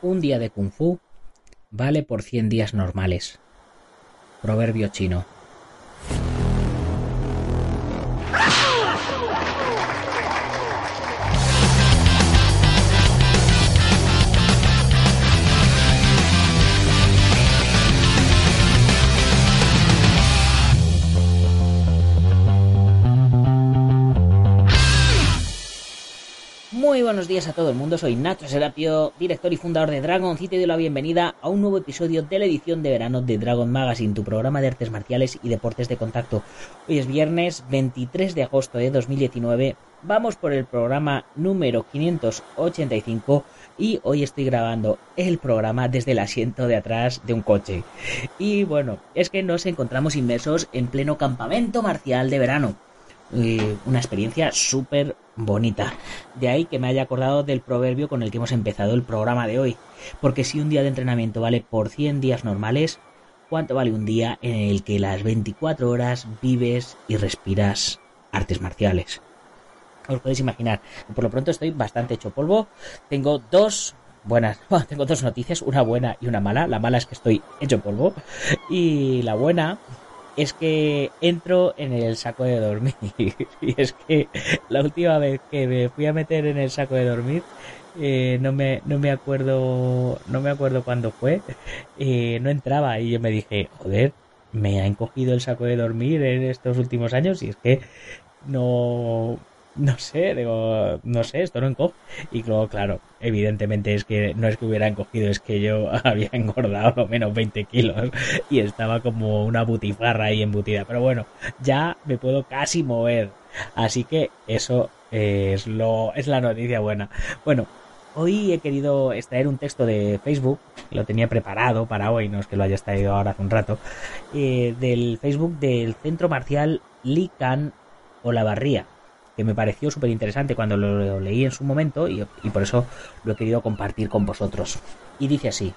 Un día de kung fu vale por 100 días normales. Proverbio chino. Buenos días a todo el mundo, soy Nacho Serapio, director y fundador de Dragon City y doy la bienvenida a un nuevo episodio de la edición de verano de Dragon Magazine, tu programa de artes marciales y deportes de contacto. Hoy es viernes 23 de agosto de 2019, vamos por el programa número 585 y hoy estoy grabando el programa desde el asiento de atrás de un coche. Y bueno, es que nos encontramos inmersos en pleno campamento marcial de verano una experiencia súper bonita. De ahí que me haya acordado del proverbio con el que hemos empezado el programa de hoy. Porque si un día de entrenamiento vale por 100 días normales, ¿cuánto vale un día en el que las 24 horas vives y respiras artes marciales? Os podéis imaginar. Por lo pronto estoy bastante hecho polvo. Tengo dos buenas, tengo dos noticias, una buena y una mala. La mala es que estoy hecho polvo. Y la buena es que entro en el saco de dormir. y es que la última vez que me fui a meter en el saco de dormir, eh, no me no me acuerdo no me acuerdo cuándo fue eh, no entraba y yo me dije joder me ha encogido el saco de dormir en estos últimos años y es que no no sé, digo, no sé, esto no encoge. Y luego, claro, evidentemente es que no es que hubiera encogido, es que yo había engordado lo menos 20 kilos y estaba como una butifarra ahí embutida. Pero bueno, ya me puedo casi mover. Así que eso es lo, es la noticia buena. Bueno, hoy he querido extraer un texto de Facebook, lo tenía preparado para hoy, no es que lo haya extraído ahora hace un rato, eh, del Facebook del Centro Marcial Lican Olavarría que me pareció súper interesante cuando lo, leí en su momento y, y por eso lo he querido compartir con vosotros. Y dice así,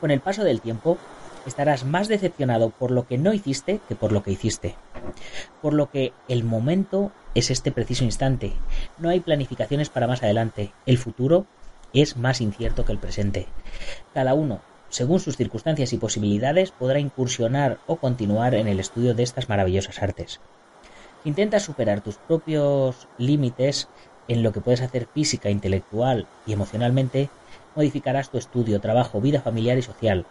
con el paso del tiempo estarás más decepcionado por lo que no hiciste que por lo que hiciste. Por lo que el momento es este preciso instante. No hay planificaciones para más adelante. El futuro es más incierto que el presente. Cada uno, según sus circunstancias y posibilidades, podrá incursionar o continuar en el estudio de estas maravillosas artes. Intenta superar tus propios límites en lo que puedes hacer física, intelectual y emocionalmente, modificarás tu estudio, trabajo, vida familiar y social.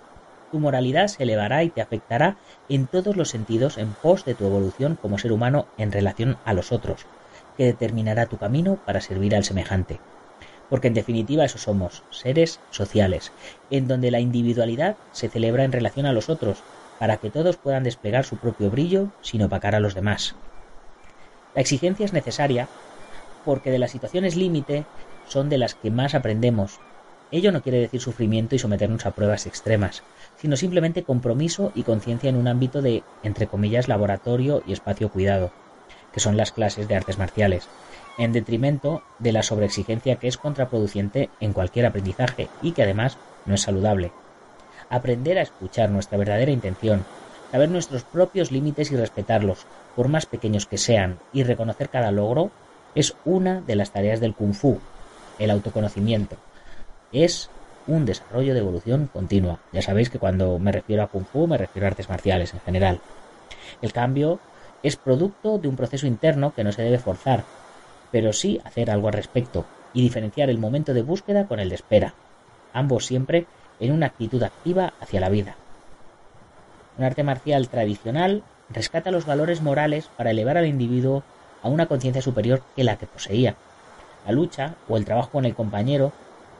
Tu moralidad se elevará y te afectará en todos los sentidos en pos de tu evolución como ser humano en relación a los otros, que determinará tu camino para servir al semejante. Porque en definitiva eso somos, seres sociales, en donde la individualidad se celebra en relación a los otros, para que todos puedan desplegar su propio brillo sin opacar a los demás. La exigencia es necesaria porque de las situaciones límite son de las que más aprendemos. Ello no quiere decir sufrimiento y someternos a pruebas extremas, sino simplemente compromiso y conciencia en un ámbito de, entre comillas, laboratorio y espacio cuidado, que son las clases de artes marciales, en detrimento de la sobreexigencia que es contraproducente en cualquier aprendizaje y que además no es saludable. Aprender a escuchar nuestra verdadera intención, saber nuestros propios límites y respetarlos, por más pequeños que sean, y reconocer cada logro, es una de las tareas del kung fu, el autoconocimiento. Es un desarrollo de evolución continua. Ya sabéis que cuando me refiero a kung fu me refiero a artes marciales en general. El cambio es producto de un proceso interno que no se debe forzar, pero sí hacer algo al respecto y diferenciar el momento de búsqueda con el de espera, ambos siempre en una actitud activa hacia la vida. Un arte marcial tradicional rescata los valores morales para elevar al individuo a una conciencia superior que la que poseía. La lucha o el trabajo con el compañero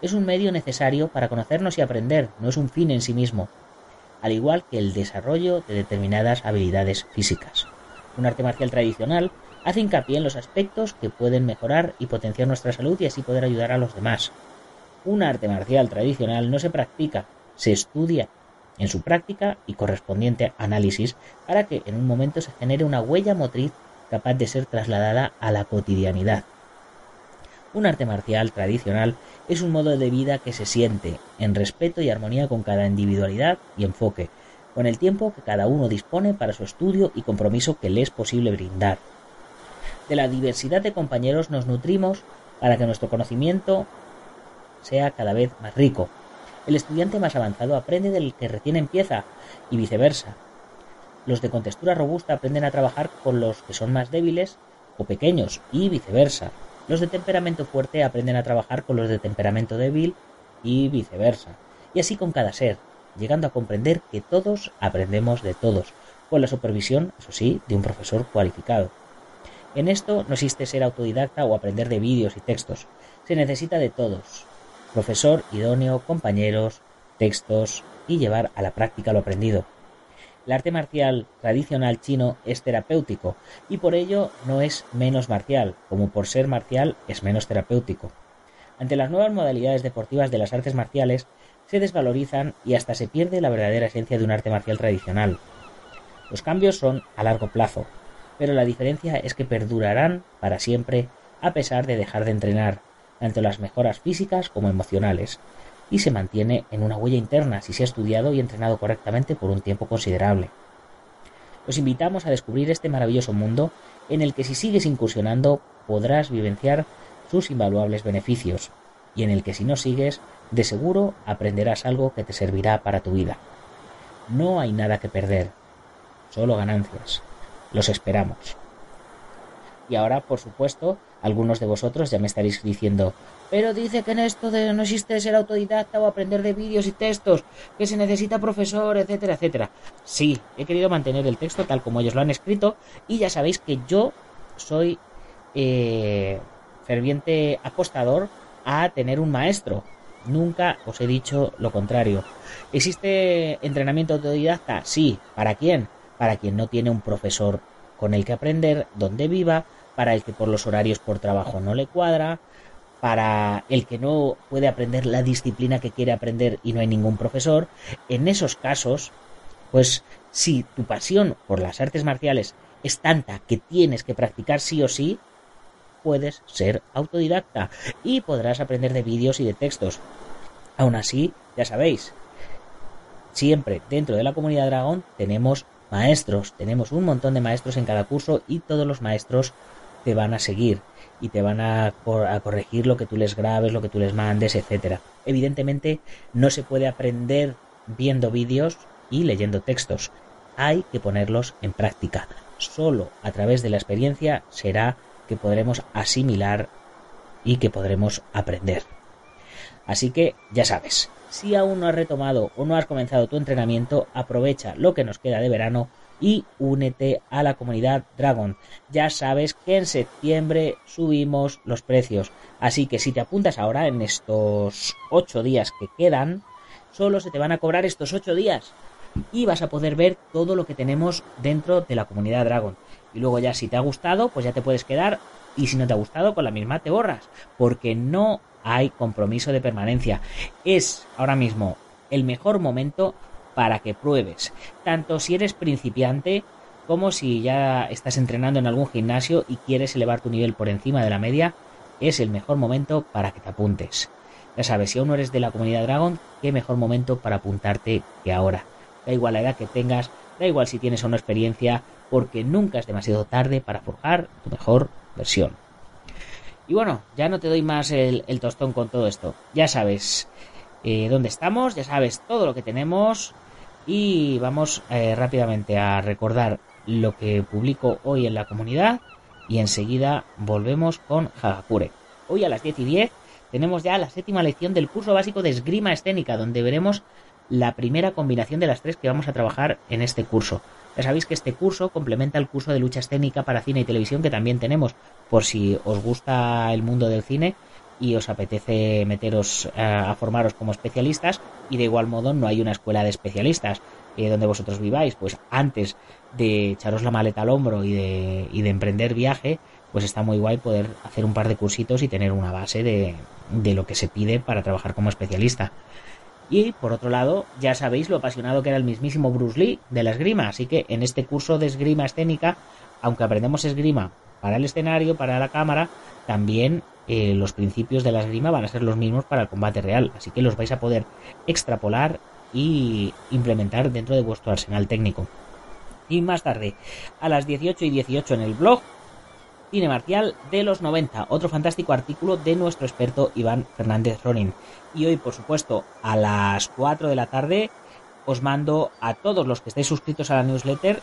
es un medio necesario para conocernos y aprender, no es un fin en sí mismo, al igual que el desarrollo de determinadas habilidades físicas. Un arte marcial tradicional hace hincapié en los aspectos que pueden mejorar y potenciar nuestra salud y así poder ayudar a los demás. Un arte marcial tradicional no se practica, se estudia en su práctica y correspondiente análisis para que en un momento se genere una huella motriz capaz de ser trasladada a la cotidianidad. Un arte marcial tradicional es un modo de vida que se siente en respeto y armonía con cada individualidad y enfoque, con el tiempo que cada uno dispone para su estudio y compromiso que le es posible brindar. De la diversidad de compañeros nos nutrimos para que nuestro conocimiento sea cada vez más rico. El estudiante más avanzado aprende del que recién empieza y viceversa. Los de contextura robusta aprenden a trabajar con los que son más débiles o pequeños y viceversa. Los de temperamento fuerte aprenden a trabajar con los de temperamento débil y viceversa. Y así con cada ser, llegando a comprender que todos aprendemos de todos, con la supervisión, eso sí, de un profesor cualificado. En esto no existe ser autodidacta o aprender de vídeos y textos. Se necesita de todos. Profesor idóneo, compañeros, textos y llevar a la práctica lo aprendido. El arte marcial tradicional chino es terapéutico y por ello no es menos marcial, como por ser marcial es menos terapéutico. Ante las nuevas modalidades deportivas de las artes marciales se desvalorizan y hasta se pierde la verdadera esencia de un arte marcial tradicional. Los cambios son a largo plazo, pero la diferencia es que perdurarán para siempre a pesar de dejar de entrenar, tanto las mejoras físicas como emocionales, y se mantiene en una huella interna si se ha estudiado y entrenado correctamente por un tiempo considerable. Os invitamos a descubrir este maravilloso mundo en el que si sigues incursionando podrás vivenciar sus invaluables beneficios y en el que si no sigues, de seguro aprenderás algo que te servirá para tu vida. No hay nada que perder, solo ganancias. Los esperamos. Y ahora, por supuesto, algunos de vosotros ya me estaréis diciendo, pero dice que en esto de no existe ser autodidacta o aprender de vídeos y textos, que se necesita profesor, etcétera, etcétera. Sí, he querido mantener el texto tal como ellos lo han escrito y ya sabéis que yo soy eh, ferviente apostador a tener un maestro. Nunca os he dicho lo contrario. ¿Existe entrenamiento autodidacta? Sí. ¿Para quién? Para quien no tiene un profesor con el que aprender, donde viva, para el que por los horarios por trabajo no le cuadra, para el que no puede aprender la disciplina que quiere aprender y no hay ningún profesor, en esos casos, pues si tu pasión por las artes marciales es tanta que tienes que practicar sí o sí, puedes ser autodidacta y podrás aprender de vídeos y de textos. Aún así, ya sabéis, siempre dentro de la comunidad Dragón tenemos maestros, tenemos un montón de maestros en cada curso y todos los maestros te van a seguir y te van a, corregir lo que tú les grabes, lo que tú les mandes, etcétera. Evidentemente no se puede aprender viendo vídeos y leyendo textos. Hay que ponerlos en práctica. Solo a través de la experiencia será que podremos asimilar y que podremos aprender. Así que ya sabes, si aún no has retomado o no has comenzado tu entrenamiento, aprovecha lo que nos queda de verano y únete a la comunidad Dragon. Ya sabes que en septiembre subimos los precios, así que si te apuntas ahora en estos 8 días que quedan, solo se te van a cobrar estos 8 días y vas a poder ver todo lo que tenemos dentro de la comunidad Dragon. Y luego ya si te ha gustado, pues ya te puedes quedar y si no te ha gustado, con la misma te borras, porque no hay compromiso de permanencia. Es ahora mismo el mejor momento para que pruebes, tanto si eres principiante como si ya estás entrenando en algún gimnasio y quieres elevar tu nivel por encima de la media, es el mejor momento para que te apuntes. Ya sabes, si aún no eres de la comunidad Dragon, qué mejor momento para apuntarte que ahora. Da igual la edad que tengas, da igual si tienes o no experiencia, porque nunca es demasiado tarde para forjar tu mejor versión. Y bueno, ya no te doy más el, tostón con todo esto. Ya sabes eh, dónde estamos, ya sabes todo lo que tenemos, y vamos eh, rápidamente a recordar lo que publico hoy en la comunidad y enseguida volvemos con Hagakure. Hoy a las 10 y 10 tenemos ya la séptima lección del curso básico de esgrima escénica, donde veremos la primera combinación de las tres que vamos a trabajar en este curso. Ya sabéis que este curso complementa el curso de lucha escénica para cine y televisión que también tenemos, por si os gusta el mundo del cine, y os apetece meteros eh, a formaros como especialistas y de igual modo no hay una escuela de especialistas eh, donde vosotros viváis, pues antes de echaros la maleta al hombro y de, y de emprender viaje, pues está muy guay poder hacer un par de cursitos y tener una base de, de lo que se pide para trabajar como especialista. Y por otro lado, ya sabéis lo apasionado que era el mismísimo Bruce Lee de la esgrima, así que en este curso de esgrima escénica, aunque aprendemos esgrima para el escenario, para la cámara, también eh, los principios de la esgrima van a ser los mismos para el combate real, así que los vais a poder extrapolar y implementar dentro de vuestro arsenal técnico. Y más tarde, a las 18 y 18 en el blog, Cine Marcial de los 90, otro fantástico artículo de nuestro experto Iván Fernández Ronin. Y hoy, por supuesto, a las 4 de la tarde, os mando a todos los que estéis suscritos a la newsletter,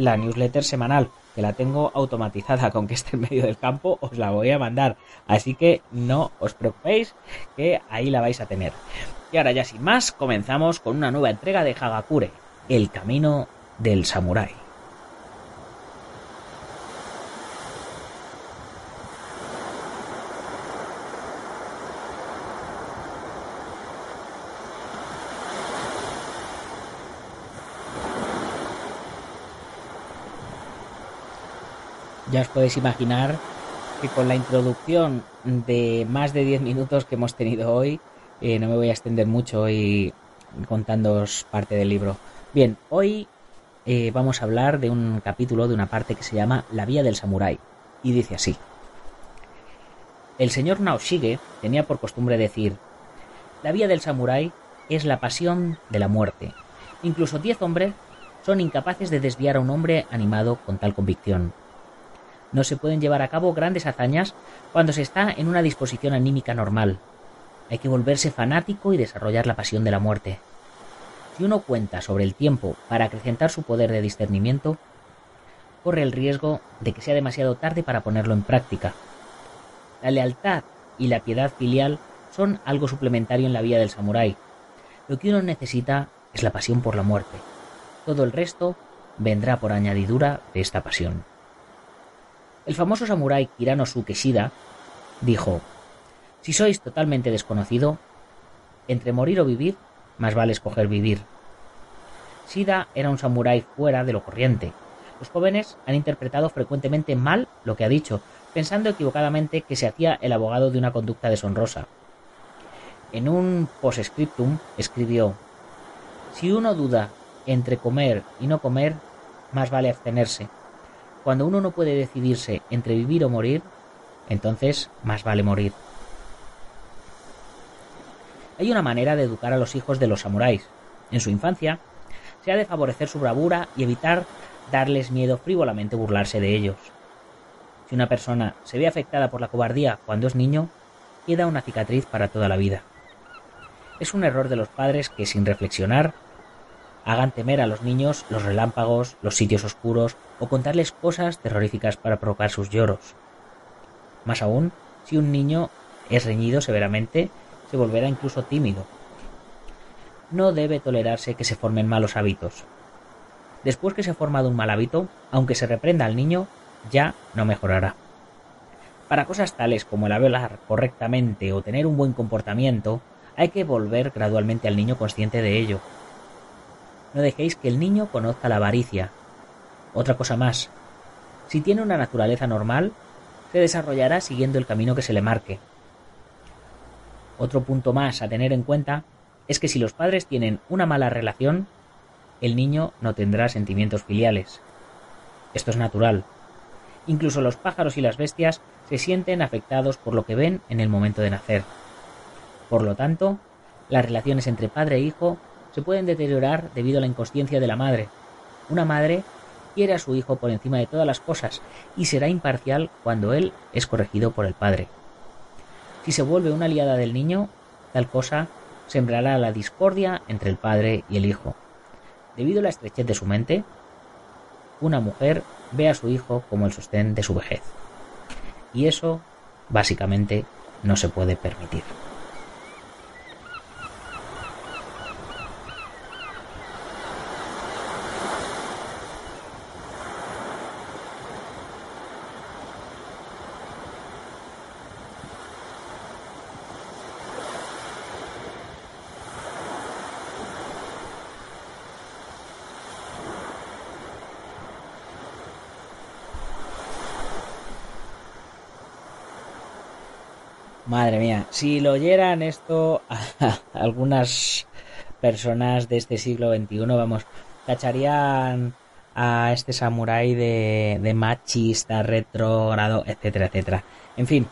la newsletter semanal, que la tengo automatizada con que esté en medio del campo, os la voy a mandar. Así que no os preocupéis, que ahí la vais a tener. Y ahora ya sin más, comenzamos con una nueva entrega de Hagakure, El Camino del Samurái. Ya os podéis imaginar que con la introducción de más de 10 minutos que hemos tenido hoy, eh, no me voy a extender mucho y contándoos parte del libro. Bien, hoy eh, vamos a hablar de un capítulo, de una parte que se llama La Vía del Samurái, y dice así. El señor Naoshige tenía por costumbre decir, la vía del samurái es la pasión de la muerte. Incluso diez hombres son incapaces de desviar a un hombre animado con tal convicción. No se pueden llevar a cabo grandes hazañas cuando se está en una disposición anímica normal. Hay que volverse fanático y desarrollar la pasión de la muerte. Si uno cuenta sobre el tiempo para acrecentar su poder de discernimiento, corre el riesgo de que sea demasiado tarde para ponerlo en práctica. La lealtad y la piedad filial son algo suplementario en la vida del samurái. Lo que uno necesita es la pasión por la muerte. Todo el resto vendrá por añadidura de esta pasión. El famoso samurái Kiranosuke Shida dijo, si sois totalmente desconocido, entre morir o vivir, más vale escoger vivir. Shida era un samurái fuera de lo corriente. Los jóvenes han interpretado frecuentemente mal lo que ha dicho, pensando equivocadamente que se hacía el abogado de una conducta deshonrosa. En un postscriptum escribió, si uno duda entre comer y no comer, más vale abstenerse. Cuando uno no puede decidirse entre vivir o morir, entonces más vale morir. Hay una manera de educar a los hijos de los samuráis. En su infancia, se ha de favorecer su bravura y evitar darles miedo frívolamente burlarse de ellos. Si una persona se ve afectada por la cobardía cuando es niño, queda una cicatriz para toda la vida. Es un error de los padres que, sin reflexionar, hagan temer a los niños los relámpagos, los sitios oscuros o contarles cosas terroríficas para provocar sus lloros. Más aún, si un niño es reñido severamente, se volverá incluso tímido. No debe tolerarse que se formen malos hábitos. Después que se ha formado un mal hábito, aunque se reprenda al niño, ya no mejorará. Para cosas tales como el hablar correctamente o tener un buen comportamiento, hay que volver gradualmente al niño consciente de ello. No dejéis que el niño conozca la avaricia. Otra cosa más, si tiene una naturaleza normal, se desarrollará siguiendo el camino que se le marque. Otro punto más a tener en cuenta es que si los padres tienen una mala relación, el niño no tendrá sentimientos filiales. Esto es natural. Incluso los pájaros y las bestias se sienten afectados por lo que ven en el momento de nacer. Por lo tanto, las relaciones entre padre e hijo se pueden deteriorar debido a la inconsciencia de la madre. Una madre quiere a su hijo por encima de todas las cosas y será imparcial cuando él es corregido por el padre. Si se vuelve una aliada del niño, tal cosa sembrará la discordia entre el padre y el hijo. Debido a la estrechez de su mente, una mujer ve a su hijo como el sostén de su vejez. Y eso, básicamente, no se puede permitir. Madre mía, si lo oyeran esto algunas personas de este siglo XXI, vamos, tacharían a este samurái de, machista, retrógrado, etcétera, etcétera. En fin,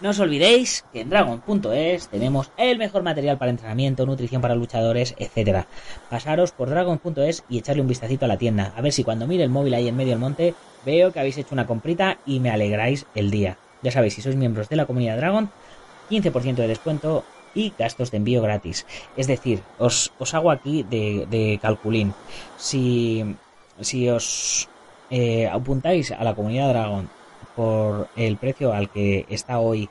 no os olvidéis que en Dragon.es tenemos el mejor material para entrenamiento, nutrición para luchadores, etcétera. Pasaros por Dragon.es y echarle un vistacito a la tienda. A ver si cuando mire el móvil ahí en medio del monte veo que habéis hecho una comprita y me alegráis el día. Ya sabéis, si sois miembros de la comunidad Dragon, 15% de descuento y gastos de envío gratis. Es decir, os, hago aquí de, calculín. Si, si os eh, apuntáis a la comunidad Dragon por el precio al que está hoy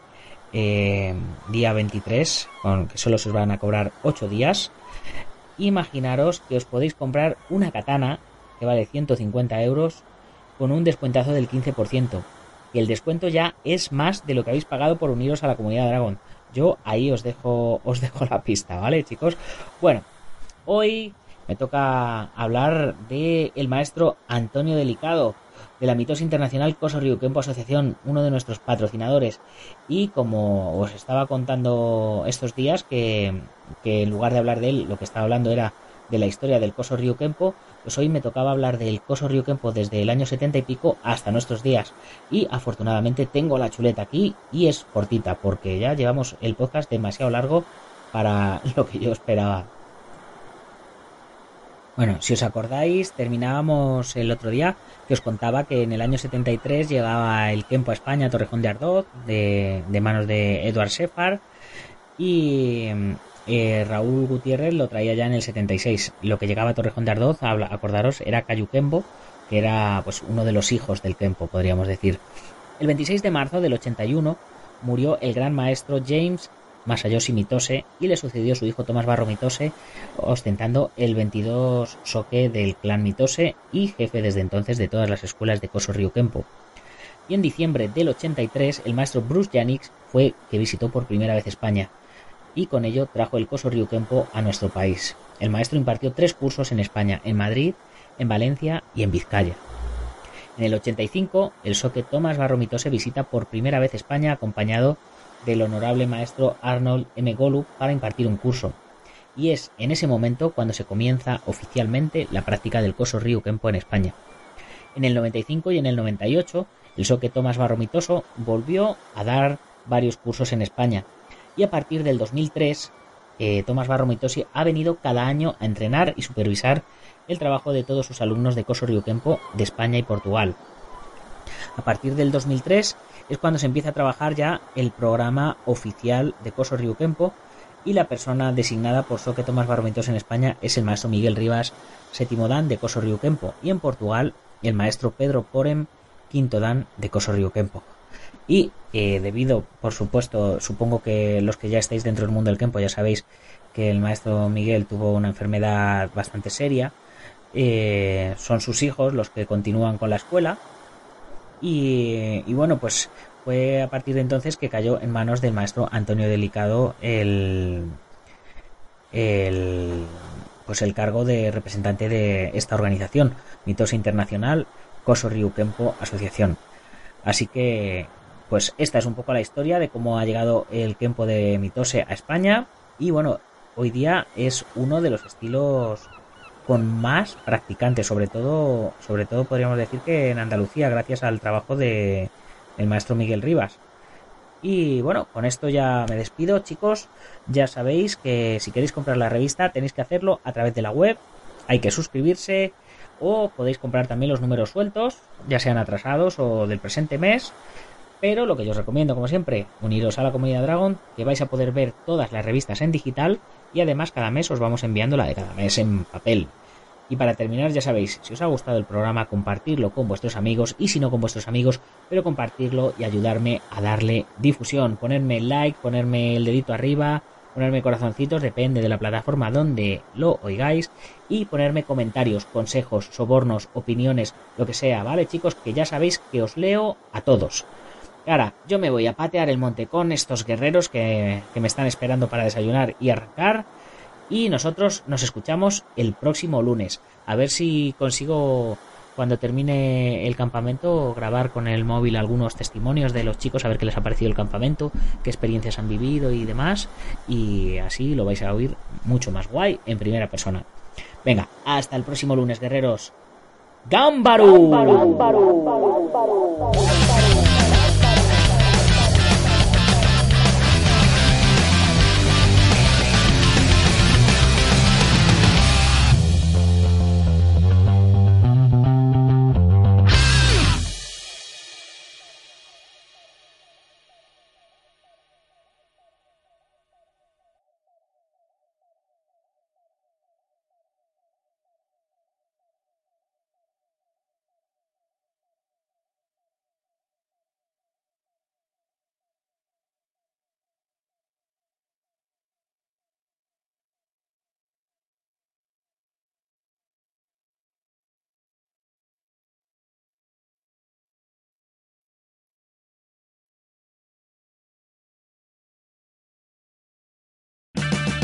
eh, día 23, con que solo se os van a cobrar 8 días, imaginaros que os podéis comprar una katana que vale 150 euros con un descuentazo del 15%. Y el descuento ya es más de lo que habéis pagado por uniros a la comunidad Dragon. Yo ahí os dejo, os dejo la pista, ¿vale, chicos? Bueno, hoy me toca hablar de el maestro Antonio Delicado, de la mitosa internacional Coso Ryukempo Asociación, uno de nuestros patrocinadores. Y como os estaba contando estos días, que, en lugar de hablar de él, lo que estaba hablando era de la historia del Coso Ryukempo, pues hoy me tocaba hablar del Coso Ryukempo desde el año 70 y pico hasta nuestros días. Y afortunadamente tengo la chuleta aquí y es cortita, porque ya llevamos el podcast demasiado largo para lo que yo esperaba. Bueno, si os acordáis, terminábamos el otro día que os contaba que en el año 73 llegaba el Kempo a España, Torrejón de Ardoz, de, de manos de Eduard Sefar, y eh, Raúl Gutiérrez lo traía ya en el 76. Lo que llegaba a Torrejón de Ardoz, acordaros, era Cayuquembo, que era pues uno de los hijos del Kempo, podríamos decir. El 26 de marzo del 81 murió el gran maestro James Masayoshi Mitose y le sucedió su hijo Tomás Barro Mitose, ostentando el 22 soque del clan Mitose y jefe desde entonces de todas las escuelas de Koso Ryukempo. Y en diciembre del 83 el maestro Bruce Janix fue que visitó por primera vez España y con ello trajo el Koso Ryukempo a nuestro país. El maestro impartió tres cursos en España, en Madrid, en Valencia y en Vizcaya. En el 85, el soque Tomás Barro Mitose visita por primera vez España acompañado del honorable maestro Arnold M. Golu para impartir un curso. Y es en ese momento cuando se comienza oficialmente la práctica del coso Ryu Kempo en España. En el 95 y en el 98, el soque Tomás Barromitoso volvió a dar varios cursos en España. Y a partir del 2003, eh, Tomás Barromitosi ha venido cada año a entrenar y supervisar el trabajo de todos sus alumnos de Coso Kempo de España y Portugal. A partir del 2003 es cuando se empieza a trabajar ya el programa oficial de Coso Ryukempo y la persona designada por Soque Tomás Barbentos en España es el maestro Miguel Rivas, séptimo dan de Coso Ryukempo y en Portugal el maestro Pedro Porem, quinto dan de Coso Ryukempo. Y eh, debido, por supuesto, supongo que los que ya estáis dentro del mundo del Kempo ya sabéis que el maestro Miguel tuvo una enfermedad bastante seria. Eh, son sus hijos los que continúan con la escuela y, bueno, pues fue a partir de entonces que cayó en manos del maestro Antonio Delicado el, el pues el cargo de representante de esta organización, Mitose Internacional Coso Kempo Asociación. Así que, pues esta es un poco la historia de cómo ha llegado el Kempo de Mitose a España. Y bueno, hoy día es uno de los estilos con más practicantes, sobre todo, sobre todo podríamos decir que en Andalucía, gracias al trabajo de el maestro Miguel Rivas. Y bueno, con esto ya me despido, chicos. Ya sabéis que si queréis comprar la revista tenéis que hacerlo a través de la web. Hay que suscribirse o podéis comprar también los números sueltos, ya sean atrasados o del presente mes. Pero lo que yo os recomiendo, como siempre, uniros a la comunidad Dragon, que vais a poder ver todas las revistas en digital y además cada mes os vamos enviando la de cada mes en papel. Y para terminar, ya sabéis, si os ha gustado el programa, compartirlo con vuestros amigos y si no con vuestros amigos, pero compartirlo y ayudarme a darle difusión. Ponerme like, ponerme el dedito arriba, ponerme corazoncitos, depende de la plataforma donde lo oigáis, y ponerme comentarios, consejos, sobornos, opiniones, lo que sea, ¿vale chicos? Que ya sabéis que os leo a todos. Ahora, yo me voy a patear el monte con estos guerreros que, que me están esperando para desayunar y arrancar. Y nosotros nos escuchamos el próximo lunes. A ver si consigo cuando termine el campamento, grabar con el móvil algunos testimonios de los chicos, a ver qué les ha parecido el campamento, qué experiencias han vivido y demás. Y así lo vais a oír mucho más guay en primera persona. Venga, hasta el próximo lunes, guerreros. ¡Gámbaro!